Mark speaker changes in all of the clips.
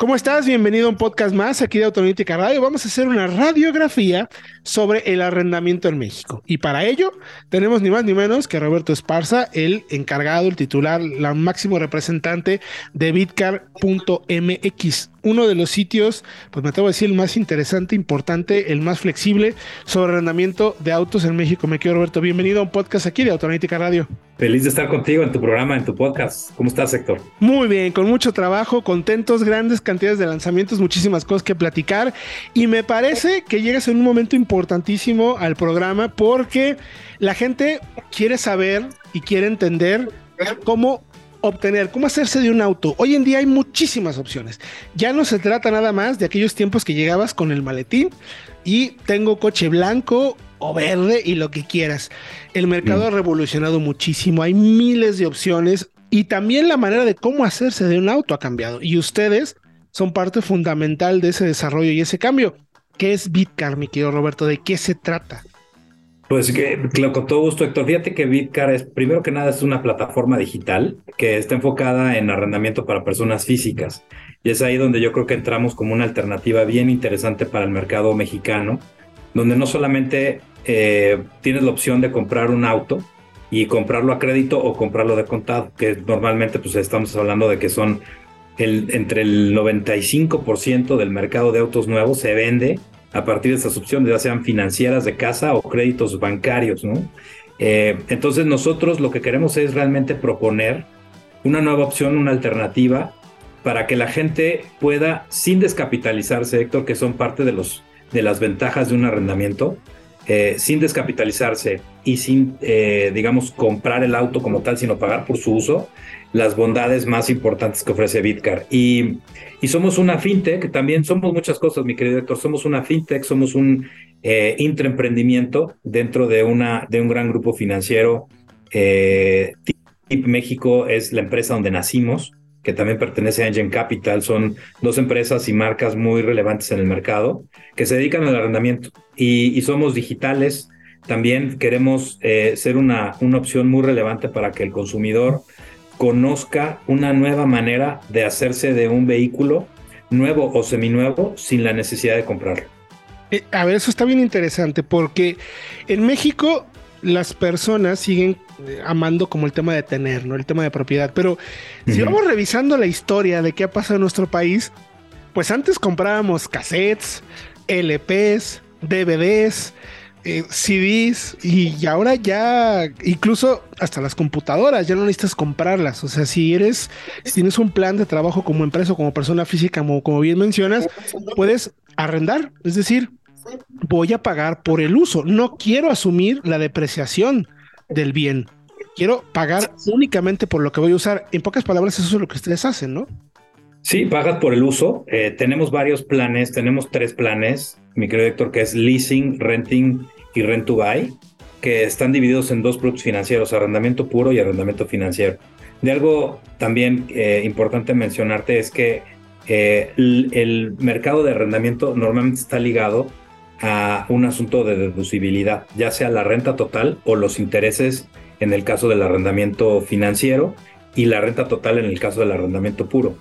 Speaker 1: ¿Cómo estás? Bienvenido a un podcast más aquí de Autoanalítica Radio. Vamos a hacer una radiografía sobre el arrendamiento en México. Y para ello tenemos ni más ni menos que Roberto Esparza, el encargado, el titular, la máximo representante de Bitcar.mx, uno de los sitios, pues me atrevo a decir, el más interesante, importante, el más flexible sobre arrendamiento de autos en México. Me quiero Roberto, bienvenido a un podcast aquí de Autoanalítica Radio.
Speaker 2: Feliz de estar contigo en tu programa, en tu podcast. ¿Cómo estás, Héctor?
Speaker 1: Muy bien, con mucho trabajo, contentos, grandes cantidades de lanzamientos, muchísimas cosas que platicar. Y me parece que llegas en un momento importantísimo al programa porque la gente quiere saber y quiere entender cómo obtener, cómo hacerse de un auto. Hoy en día hay muchísimas opciones. Ya no se trata nada más de aquellos tiempos que llegabas con el maletín y tengo coche blanco o verde y lo que quieras. El mercado ha revolucionado muchísimo, hay miles de opciones y también la manera de cómo hacerse de un auto ha cambiado. Y ustedes son parte fundamental de ese desarrollo y ese cambio. ¿Qué es Bitcar, mi querido Roberto? ¿De qué se trata?
Speaker 2: Pues que, con todo gusto, Héctor. Fíjate que Bitcar es, primero que nada, es una plataforma digital que está enfocada en arrendamiento para personas físicas. Y es ahí donde yo creo que entramos como una alternativa bien interesante para el mercado mexicano, donde no solamente eh, tienes la opción de comprar un auto y comprarlo a crédito o comprarlo de contado, que normalmente pues estamos hablando de que son el, entre el 95% del mercado de autos nuevos se vende a partir de estas opciones, ya sean financieras de casa o créditos bancarios, ¿no? Eh, entonces nosotros lo que queremos es realmente proponer una nueva opción, una alternativa para que la gente pueda, sin descapitalizarse, Héctor, que son parte de, los, de las ventajas de un arrendamiento, eh, sin descapitalizarse y sin, eh, digamos, comprar el auto como tal, sino pagar por su uso, las bondades más importantes que ofrece Bitcar. Y, y somos una fintech, también somos muchas cosas, mi querido Héctor, somos una fintech, somos un eh, intraemprendimiento dentro de, una, de un gran grupo financiero. Eh, TIP México es la empresa donde nacimos que también pertenece a Engine Capital, son dos empresas y marcas muy relevantes en el mercado que se dedican al arrendamiento y, somos digitales. También queremos eh, ser una, una opción muy relevante para que el consumidor conozca una nueva manera de hacerse de un vehículo nuevo o seminuevo sin la necesidad de comprarlo.
Speaker 1: Eh, a ver, eso está bien interesante porque en México las personas siguen eh, amando como el tema de tener, ¿no? El tema de propiedad. Pero si vamos revisando la historia de qué ha pasado en nuestro país, pues antes comprábamos cassettes, LPs, DVDs, eh, CDs y ahora ya incluso hasta las computadoras ya no necesitas comprarlas. O sea, si eres, si tienes un plan de trabajo como empresa o como persona física, como, como bien mencionas, puedes arrendar. Es decir, voy a pagar por el uso. No quiero asumir la depreciación del bien. Quiero pagar únicamente por lo que voy a usar. En pocas palabras, eso es lo que ustedes hacen, ¿no?
Speaker 2: Sí, pagas por el uso. Eh, tenemos varios planes, tenemos tres planes, mi querido Héctor, que es leasing, renting y rent to buy, que están divididos en dos productos financieros, arrendamiento puro y arrendamiento financiero. De algo también eh, importante mencionarte es que eh, el mercado de arrendamiento normalmente está ligado a un asunto de deducibilidad, ya sea la renta total o los intereses en el caso del arrendamiento financiero y la renta total en el caso del arrendamiento puro.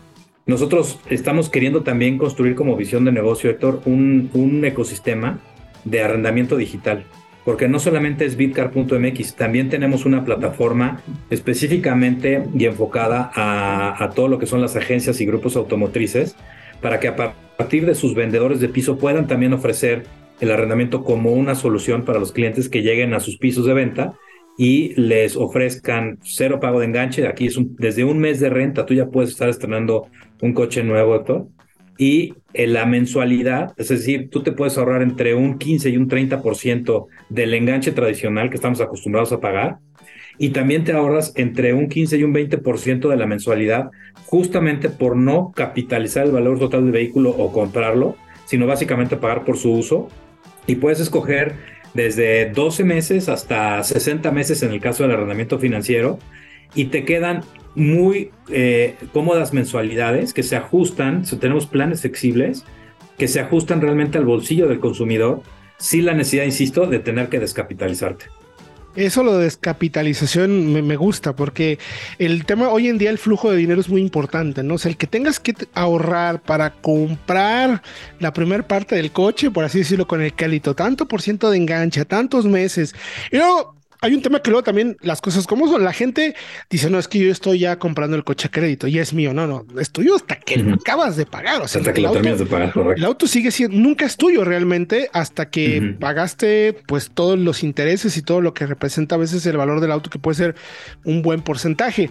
Speaker 2: Nosotros estamos queriendo también construir como visión de negocio, Héctor, un, un ecosistema de arrendamiento digital, porque no solamente es bitcar.mx, también tenemos una plataforma específicamente y enfocada a, a todo lo que son las agencias y grupos automotrices, para que a partir de sus vendedores de piso puedan también ofrecer el arrendamiento como una solución para los clientes que lleguen a sus pisos de venta y les ofrezcan cero pago de enganche. Aquí es desde un mes de renta, tú ya puedes estar estrenando un coche nuevo, Héctor. Y en la mensualidad, es decir, tú te puedes ahorrar entre un 15 y un 30% del enganche tradicional que estamos acostumbrados a pagar. Y también te ahorras entre un 15 y un 20% de la mensualidad, justamente por no capitalizar el valor total del vehículo o comprarlo, sino básicamente pagar por su uso y puedes escoger desde 12 meses hasta 60 meses en el caso del arrendamiento financiero y te quedan muy eh, cómodas mensualidades que se ajustan, tenemos planes flexibles que se ajustan realmente al bolsillo del consumidor sin la necesidad, insisto, de tener que descapitalizarte.
Speaker 1: Eso lo de descapitalización me, gusta porque el tema hoy en día el flujo de dinero es muy importante, ¿no? O sea, el que tengas que ahorrar para comprar la primera parte del coche, por así decirlo, con el crédito, tanto por ciento de enganche, tantos meses. Y luego hay un tema que luego también las cosas como son. La gente dice, no, es que yo estoy ya comprando el coche a crédito y es mío. No, no, es tuyo hasta que lo acabas de pagar. O sea,
Speaker 2: hasta que lo terminas de pagar, correcto.
Speaker 1: El auto sigue siendo, nunca es tuyo realmente hasta que pagaste pues todos los intereses y todo lo que representa a veces el valor del auto, que puede ser un buen porcentaje.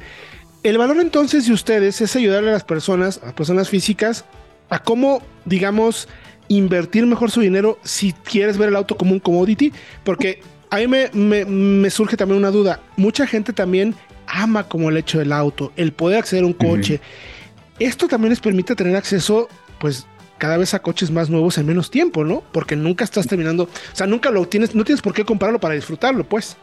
Speaker 1: El valor entonces de ustedes es ayudarle a las personas, a personas físicas, a cómo, digamos, invertir mejor su dinero si quieres ver el auto como un commodity, porque a mí me, surge también una duda. Mucha gente también ama como el hecho del auto, el poder acceder a un coche. Esto también les permite tener acceso, pues, cada vez a coches más nuevos en menos tiempo, ¿no? Porque nunca estás terminando, o sea, nunca lo tienes, no tienes por qué comprarlo para disfrutarlo, pues.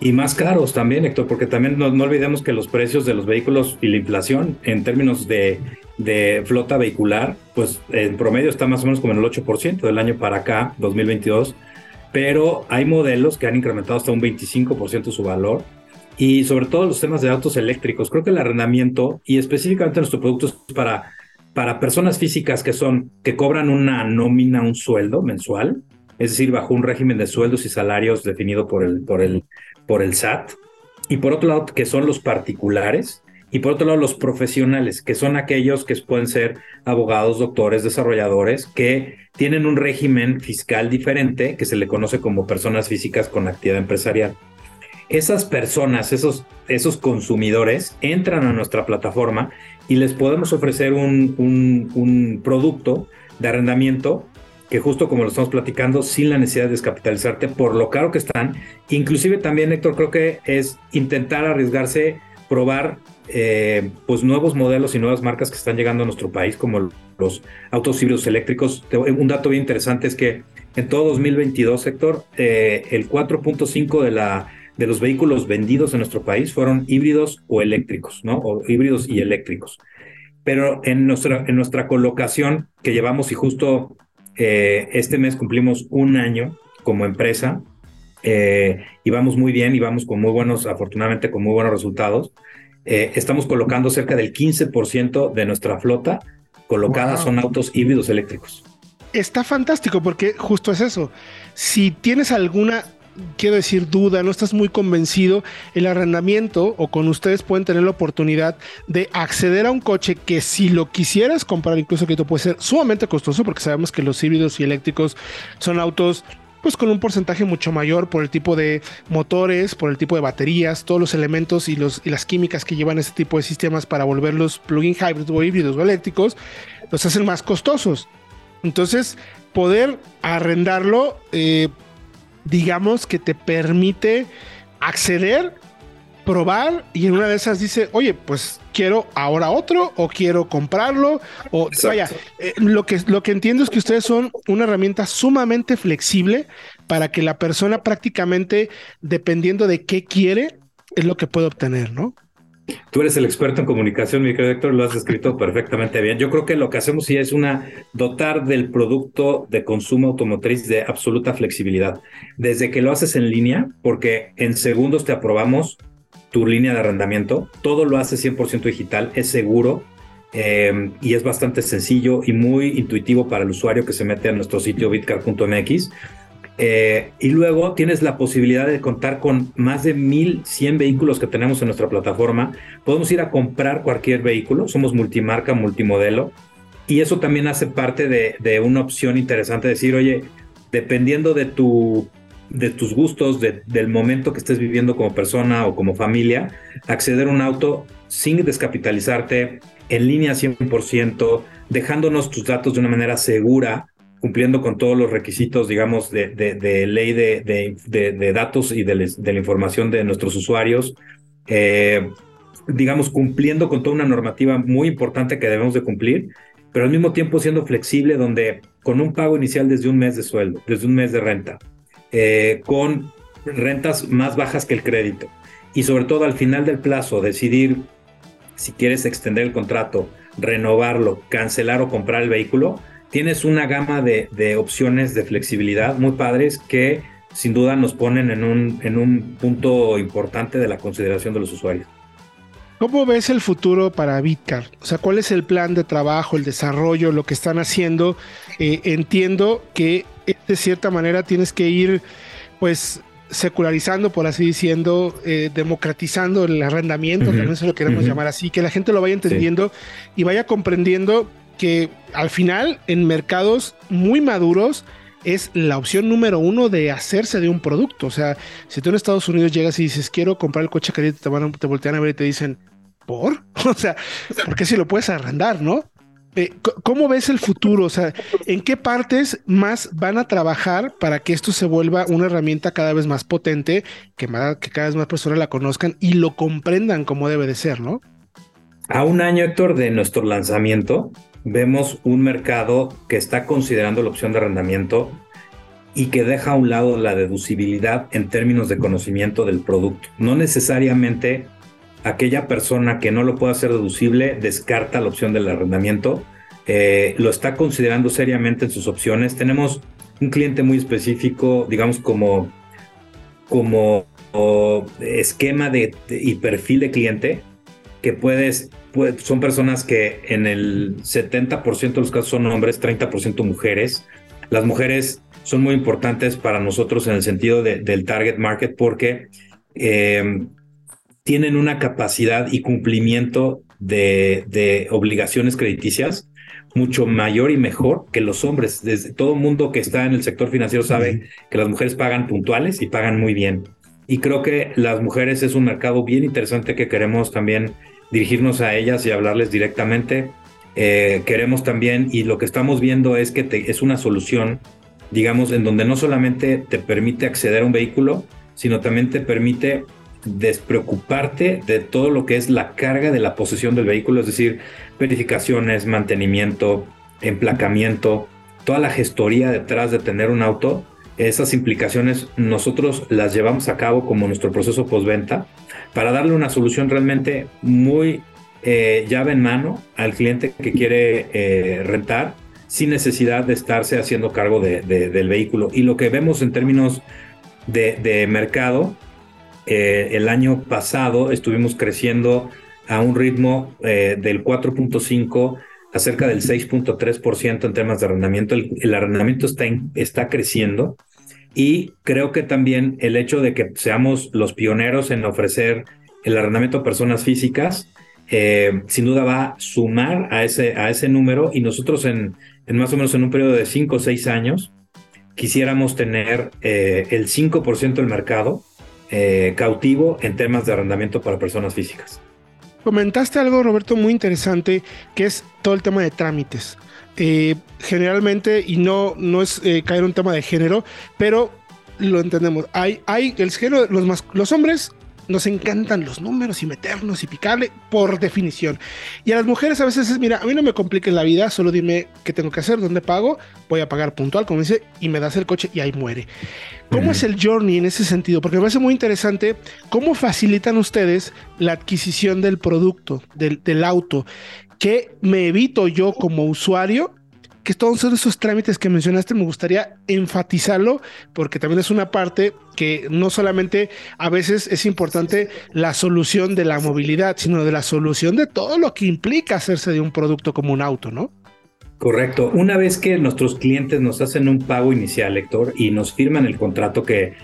Speaker 2: Y más caros también, Héctor, porque también no, olvidemos que los precios de los vehículos y la inflación en términos de, de, flota vehicular, pues en promedio está más o menos como en el 8% del año para acá, 2022 pero hay modelos que han incrementado hasta un 25% su valor y sobre todo los temas de autos eléctricos. Creo que el arrendamiento y específicamente nuestro producto es para, para personas físicas que son que cobran una nómina, un sueldo mensual, es decir, bajo un régimen de sueldos y salarios definido por el, por el, por el SAT. Y por otro lado, que son los particulares, y por otro lado los profesionales, que son aquellos que pueden ser abogados, doctores, desarrolladores, que tienen un régimen fiscal diferente, que se le conoce como personas físicas con actividad empresarial. Esas personas, esos, esos consumidores, entran a nuestra plataforma y les podemos ofrecer un, un, producto de arrendamiento que justo como lo estamos platicando, sin la necesidad de descapitalizarte por lo caro que están. Inclusive también, Héctor, creo que es intentar arriesgarse, probar eh, pues nuevos modelos y nuevas marcas que están llegando a nuestro país, como los autos híbridos eléctricos. Un dato bien interesante es que en todo 2022, sector, eh, el 4.5 de de los vehículos vendidos en nuestro país fueron híbridos o eléctricos, ¿no? O híbridos y eléctricos. Pero en nuestra, en nuestra colocación que llevamos y justo eh, este mes cumplimos un año como empresa y vamos muy bien y vamos con muy buenos, afortunadamente con muy buenos resultados. Eh, estamos colocando cerca del 15% de nuestra flota colocada son autos híbridos eléctricos.
Speaker 1: Está fantástico porque justo es eso. Si tienes alguna quiero decir, duda, no estás muy convencido, el arrendamiento o con ustedes pueden tener la oportunidad de acceder a un coche que si lo quisieras comprar, incluso que esto puede ser sumamente costoso porque sabemos que los híbridos y eléctricos son autos pues con un porcentaje mucho mayor por el tipo de motores, por el tipo de baterías, todos los elementos y, los, y las químicas que llevan este tipo de sistemas para volverlos plug-in hybrid o híbridos o eléctricos, los hacen más costosos. Entonces, poder arrendarlo, eh, digamos que te permite acceder probar y en una de esas dice, oye, pues quiero ahora otro o quiero comprarlo o vaya, eh, lo que lo que entiendo es que ustedes son una herramienta sumamente flexible para que la persona prácticamente dependiendo de qué quiere es lo que puede obtener, ¿no?
Speaker 2: Tú eres el experto en comunicación, mi querido Héctor, lo has escrito perfectamente bien. Yo creo que lo que hacemos sí es una dotar del producto de consumo automotriz de absoluta flexibilidad. Desde que lo haces en línea, porque en segundos te aprobamos tu línea de arrendamiento. Todo lo hace 100% digital, es seguro eh, y es bastante sencillo y muy intuitivo para el usuario que se mete a nuestro sitio bitcar.mx. Eh, y luego tienes la posibilidad de contar con más de 1100 vehículos que tenemos en nuestra plataforma. Podemos ir a comprar cualquier vehículo, somos multimarca, multimodelo. Y eso también hace parte de, de una opción interesante, decir, oye, dependiendo de tu de tus gustos, del momento que estés viviendo como persona o como familia, acceder a un auto sin descapitalizarte, en línea 100%, dejándonos tus datos de una manera segura, cumpliendo con todos los requisitos, digamos, de, ley de, datos y de, la información de nuestros usuarios, eh, digamos, cumpliendo con toda una normativa muy importante que debemos de cumplir, pero al mismo tiempo siendo flexible, donde con un pago inicial desde un mes de sueldo, desde un mes de renta, eh, con rentas más bajas que el crédito y sobre todo al final del plazo decidir si quieres extender el contrato, renovarlo, cancelar o comprar el vehículo, tienes una gama de, opciones de flexibilidad muy padres que sin duda nos ponen en un, en un punto importante de la consideración de los usuarios.
Speaker 1: ¿Cómo ves el futuro para Bitcar? O sea, ¿cuál es el plan de trabajo, el desarrollo, lo que están haciendo? Eh, entiendo que de cierta manera tienes que ir, pues, secularizando, por así diciendo, eh, democratizando el arrendamiento, también se lo queremos llamar así, que la gente lo vaya entendiendo y vaya comprendiendo que al final en mercados muy maduros es la opción número uno de hacerse de un producto. O sea, si tú en Estados Unidos llegas y dices, quiero comprar el coche caliente, te, van te voltean a ver y te dicen, ¿por? O sea, ¿por qué si lo puedes arrendar, no? Eh, ¿Cómo ves el futuro? O sea, ¿en qué partes más van a trabajar para que esto se vuelva una herramienta cada vez más potente, que, que cada vez más personas la conozcan y lo comprendan como debe de ser, ¿no?
Speaker 2: A un año, Héctor, de nuestro lanzamiento, vemos un mercado que está considerando la opción de arrendamiento y que deja a un lado la deducibilidad en términos de conocimiento del producto. No necesariamente aquella persona que no lo pueda hacer deducible descarta la opción del arrendamiento, eh, lo está considerando seriamente en sus opciones. Tenemos un cliente muy específico, digamos como, como esquema de, y perfil de cliente que puedes, son personas que en el 70% de los casos son hombres, 30% mujeres. Las mujeres son muy importantes para nosotros en el sentido del target market porque eh, tienen una capacidad y cumplimiento de, obligaciones crediticias mucho mayor y mejor que los hombres. Desde, todo mundo que está en el sector financiero sabe que las mujeres pagan puntuales y pagan muy bien. Y creo que las mujeres es un mercado bien interesante que queremos también dirigirnos a ellas y hablarles directamente. Eh, queremos también, y lo que estamos viendo es que es una solución, digamos, en donde no solamente te permite acceder a un vehículo, sino también te permite despreocuparte de todo lo que es la carga de la posesión del vehículo, es decir, verificaciones, mantenimiento, emplacamiento, toda la gestoría detrás de tener un auto, esas implicaciones nosotros las llevamos a cabo como nuestro proceso postventa para darle una solución realmente muy eh, llave en mano al cliente que quiere eh, rentar sin necesidad de estarse haciendo cargo del vehículo. Y lo que vemos en términos de mercado eh, el año pasado estuvimos creciendo a un ritmo eh, del 4.5 a cerca del 6.3% en temas de arrendamiento. El, arrendamiento está, está creciendo y creo que también el hecho de que seamos los pioneros en ofrecer el arrendamiento a personas físicas, eh, sin duda va a sumar a ese, a ese número y nosotros en, más o menos en un periodo de 5 o 6 años quisiéramos tener el 5% del mercado eh, cautivo en temas de arrendamiento para personas físicas.
Speaker 1: Comentaste algo, Roberto, muy interesante, que es todo el tema de trámites. Eh, generalmente, y no, no es eh, caer un tema de género, pero lo entendemos. Hay, hay el género, los, los hombres nos encantan los números y meternos y picarle por definición. Y a las mujeres a veces es, mira, a mí no me compliques la vida, solo dime qué tengo que hacer, dónde pago, voy a pagar puntual, como dice, y me das el coche y ahí muere. ¿Cómo es el journey en ese sentido? Porque me parece muy interesante cómo facilitan ustedes la adquisición del producto, del, del auto. ¿Qué me evito yo como usuario que todos esos trámites que mencionaste me gustaría enfatizarlo porque también es una parte que no solamente a veces es importante la solución de la movilidad, sino de la solución de todo lo que implica hacerse de un producto como un auto, ¿no?
Speaker 2: Correcto. Una vez que nuestros clientes nos hacen un pago inicial, Héctor, y nos firman el contrato que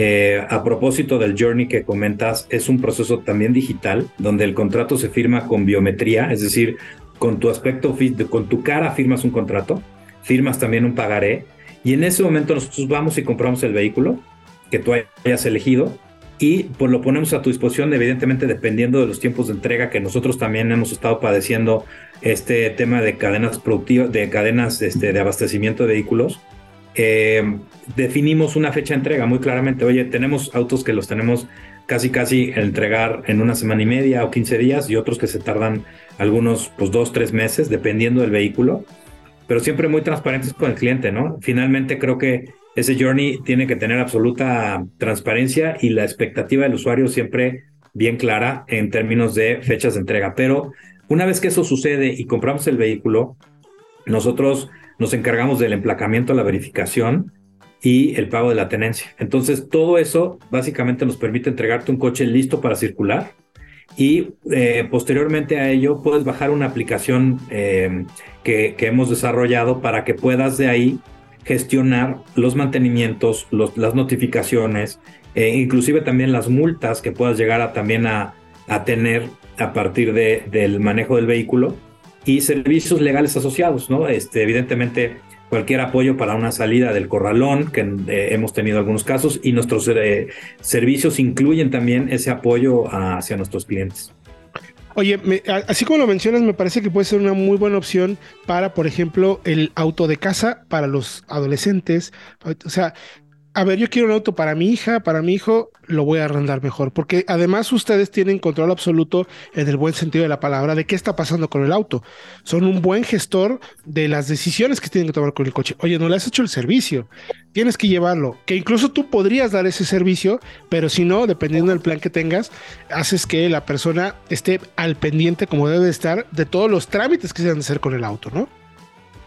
Speaker 2: eh, a propósito del journey que comentas, es un proceso también digital, donde el contrato se firma con biometría, es decir, con tu aspecto, con tu cara firmas un contrato, firmas también un pagaré y en ese momento nosotros vamos y compramos el vehículo que tú hayas elegido y pues lo ponemos a tu disposición, evidentemente dependiendo de los tiempos de entrega que nosotros también hemos estado padeciendo este tema de cadenas productivas, de cadenas este, de abastecimiento de vehículos. Eh, definimos una fecha de entrega muy claramente. Oye, tenemos autos que los tenemos casi casi entregar en una semana y media o 15 días y otros que se tardan algunos pues dos, tres meses dependiendo del vehículo, pero siempre muy transparentes con el cliente, ¿no? Finalmente creo que ese journey tiene que tener absoluta transparencia y la expectativa del usuario siempre bien clara en términos de fechas de entrega. Pero una vez que eso sucede y compramos el vehículo, nosotros nos encargamos del emplacamiento, la verificación y el pago de la tenencia. Entonces, todo eso básicamente nos permite entregarte un coche listo para circular y eh, posteriormente a ello puedes bajar una aplicación eh, que, hemos desarrollado para que puedas de ahí gestionar los mantenimientos, las notificaciones, e inclusive también las multas que puedas llegar a también a, tener a partir de, del manejo del vehículo y servicios legales asociados, ¿no? Este, evidentemente cualquier apoyo para una salida del corralón, que eh, hemos tenido algunos casos, y nuestros eh, servicios incluyen también ese apoyo hacia nuestros clientes.
Speaker 1: Oye, así como lo mencionas, me parece que puede ser una muy buena opción para, por ejemplo, el auto de casa para los adolescentes. O sea, a ver, yo quiero un auto para mi hija, para mi hijo, lo voy a arrendar mejor, porque además ustedes tienen control absoluto en el buen sentido de la palabra de qué está pasando con el auto. Son un buen gestor de las decisiones que tienen que tomar con el coche. Oye, no le has hecho el servicio, tienes que llevarlo, que incluso tú podrías dar ese servicio, pero si no, dependiendo del plan que tengas, haces que la persona esté al pendiente como debe estar de todos los trámites que se deben hacer con el auto, ¿no?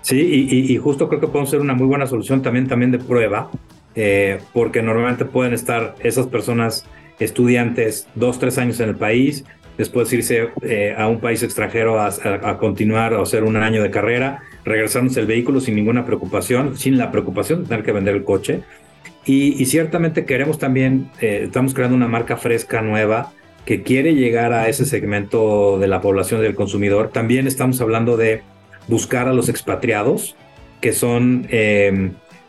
Speaker 2: Sí, y, y, justo creo que podemos ser una muy buena solución también, también de prueba eh, porque normalmente pueden estar esas personas estudiantes dos, tres años en el país, después irse eh, a un país extranjero a, continuar o hacer un año de carrera, regresarnos el vehículo sin ninguna preocupación, sin la preocupación de tener que vender el coche. Y, ciertamente queremos también, eh, estamos creando una marca fresca, nueva, que quiere llegar a ese segmento de la población del consumidor. También estamos hablando de buscar a los expatriados, que son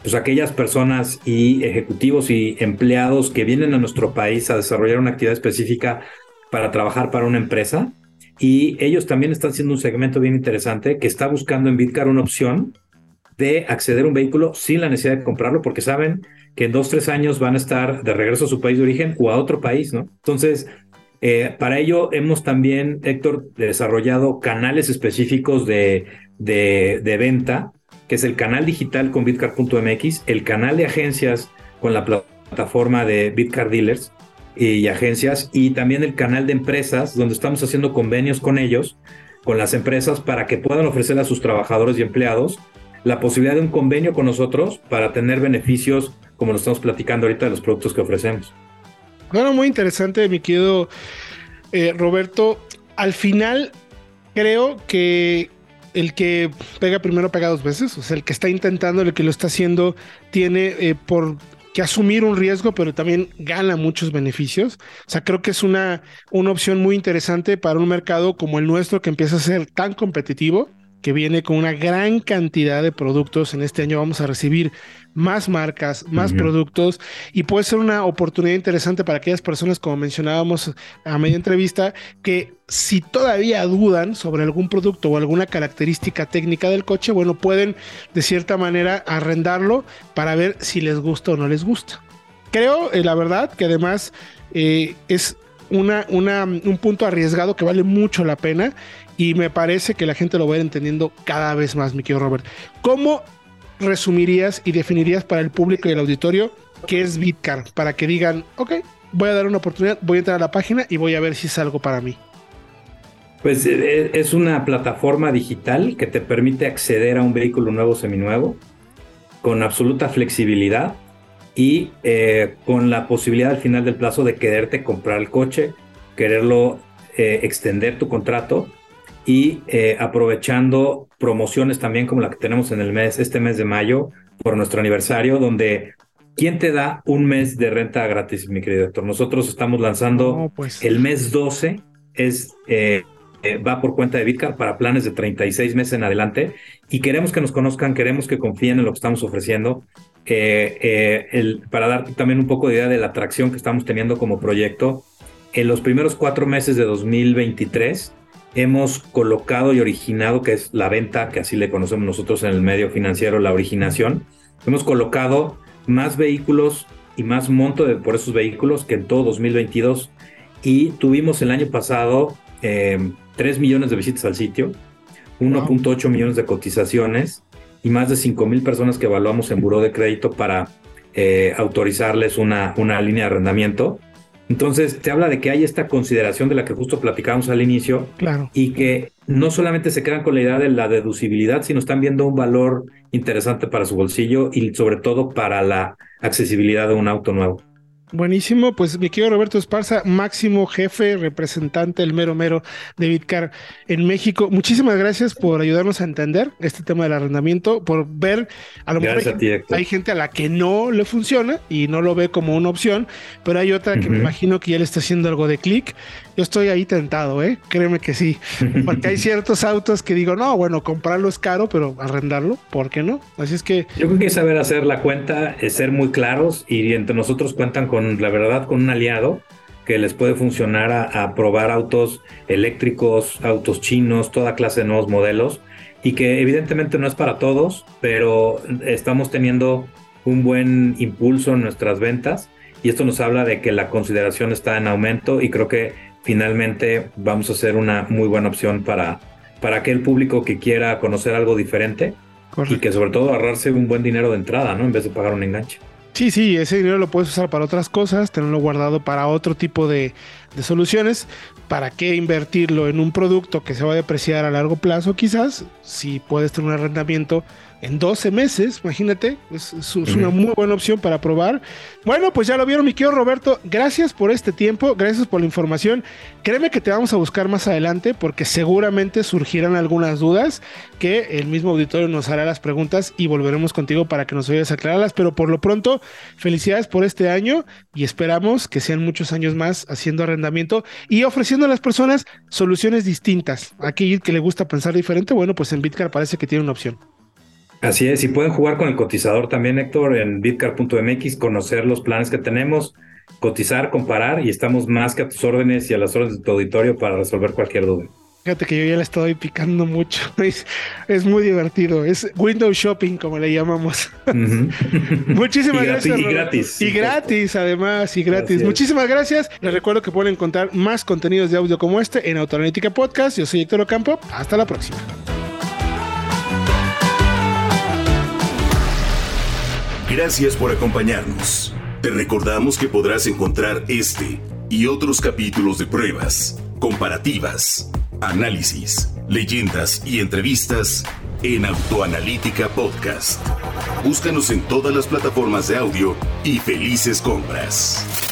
Speaker 2: pues aquellas personas y ejecutivos y empleados que vienen a nuestro país a desarrollar una actividad específica para trabajar para una empresa. Y ellos también están siendo un segmento bien interesante que está buscando en Bitcar una opción de acceder a un vehículo sin la necesidad de comprarlo porque saben que en dos, tres años van a estar de regreso a su país de origen o a otro país, ¿no? Entonces, eh, para ello hemos también, Héctor, desarrollado canales específicos de, de, de venta que es el canal digital con bitcar.mx, el canal de agencias con la plataforma de Bitcar Dealers y agencias, y también el canal de empresas, donde estamos haciendo convenios con ellos, con las empresas, para que puedan ofrecer a sus trabajadores y empleados la posibilidad de un convenio con nosotros para tener beneficios, como lo estamos platicando ahorita, de los productos que ofrecemos.
Speaker 1: Bueno, muy interesante, mi querido eh, Roberto. Al final, creo que el que pega primero pega dos veces, o sea, el que está intentando, el que lo está haciendo, tiene eh, por que asumir un riesgo, pero también gana muchos beneficios. O sea, creo que es una, una opción muy interesante para un mercado como el nuestro que empieza a ser tan competitivo que viene con una gran cantidad de productos. En este año vamos a recibir más marcas, más productos y puede ser una oportunidad interesante para aquellas personas, como mencionábamos a media entrevista, que si todavía dudan sobre algún producto o alguna característica técnica del coche, bueno, pueden de cierta manera arrendarlo para ver si les gusta o no les gusta. Creo, eh, la verdad, que además eh, es una, una, un punto arriesgado que vale mucho la pena y me parece que la gente lo va a ir entendiendo cada vez más, mi querido Robert. ¿Cómo resumirías y definirías para el público y el auditorio qué es Bitcar? Para que digan, ok, voy a dar una oportunidad, voy a entrar a la página y voy a ver si es algo para mí.
Speaker 2: Pues eh, eh, es una plataforma digital que te permite acceder a un vehículo nuevo, seminuevo, con absoluta flexibilidad y eh, con la posibilidad al final del plazo de quererte comprar el coche, quererlo extender tu contrato y eh, aprovechando promociones también como la que tenemos en el mes, este mes de mayo, por nuestro aniversario, donde ¿quién te da un mes de renta gratis, mi querido doctor? Nosotros estamos lanzando pues. el mes 12, es, eh, eh, va por cuenta de Bitcar para planes de 36 meses en adelante y queremos que nos conozcan, queremos que confíen en lo que estamos ofreciendo. el, para dar también un poco de idea de la atracción que estamos teniendo como proyecto, en los primeros cuatro meses de 2023 hemos colocado y originado, que es la venta, que así le conocemos nosotros en el medio financiero, la originación, hemos colocado más vehículos y más monto de, por esos vehículos que en todo 2022 y tuvimos el año pasado 3 eh, millones de visitas al sitio, 1.8 millones de cotizaciones y más de 5 mil personas que evaluamos en buró de crédito para eh, autorizarles una, una línea de arrendamiento. Entonces, te habla de que hay esta consideración de la que justo platicábamos al inicio
Speaker 1: Claro.
Speaker 2: y que no solamente se quedan con la idea de la deducibilidad, sino están viendo un valor interesante para su bolsillo y sobre todo para la accesibilidad de un auto nuevo.
Speaker 1: Buenísimo, pues mi querido Roberto Esparza, máximo jefe, representante, el mero mero de Bitcar en México. Muchísimas gracias por ayudarnos a entender este tema del arrendamiento, por ver, a lo mejor hay,
Speaker 2: Gracias a ti, Héctor.
Speaker 1: hay gente a la que no le funciona y no lo ve como una opción, pero hay otra que me imagino que ya le está haciendo algo de clic. Yo estoy ahí tentado, ¿eh? Créeme que sí, porque hay ciertos autos que digo, no, bueno, comprarlo es caro, pero arrendarlo, ¿por qué no? Así es que
Speaker 2: Yo creo que saber hacer la cuenta, es ser muy claros y entre nosotros cuentan con, la verdad, con un aliado que les puede funcionar a, a probar autos eléctricos, autos chinos, toda clase de nuevos modelos y que evidentemente no es para todos, pero estamos teniendo un buen impulso en nuestras ventas y esto nos habla de que la consideración está en aumento y creo que finalmente vamos a ser una muy buena opción para, para aquel público que quiera conocer algo diferente y que sobre todo ahorrarse un buen dinero de entrada, ¿no? En vez de pagar un enganche.
Speaker 1: Sí, sí, ese dinero lo puedes usar para otras cosas, tenerlo guardado para otro tipo de, de soluciones. ¿Para qué invertirlo en un producto que se va a depreciar a largo plazo? Quizás, si puedes tener un arrendamiento en 12 meses, imagínate, es, es- es una muy buena opción para probar. Bueno, pues ya lo vieron, mi querido Roberto. Gracias por este tiempo, gracias por la información. Créeme que te vamos a buscar más adelante porque seguramente surgirán algunas dudas que el mismo auditorio nos hará las preguntas y volveremos contigo para que nos ayudes a aclararlas. Pero por lo pronto, felicidades por este año y esperamos que sean muchos años más haciendo y ofreciendo a las personas soluciones distintas. Aquí que le gusta pensar diferente, bueno, pues en Bitcar parece que tiene una opción.
Speaker 2: Así es, y pueden jugar con el cotizador también, Héctor, en bitcar.mx, conocer los planes que tenemos, cotizar, comparar y estamos más que a tus órdenes y a las órdenes de tu auditorio para resolver cualquier duda.
Speaker 1: Fíjate que yo ya le estoy picando mucho. Es, es muy divertido. Es window shopping, como le llamamos. Muchísimas
Speaker 2: Y
Speaker 1: gracias.
Speaker 2: y gratis.
Speaker 1: Y gratis, además, y gratis. Muchísimas gracias. Les recuerdo que pueden encontrar más contenidos de audio como este en Autoanalítica Podcast. Yo soy Héctor Ocampo. Hasta la próxima.
Speaker 3: Gracias por acompañarnos. Te recordamos que podrás encontrar este y otros capítulos de pruebas, comparativas, análisis, leyendas y entrevistas en Autoanalítica Podcast. Búscanos en todas las plataformas de audio y felices compras.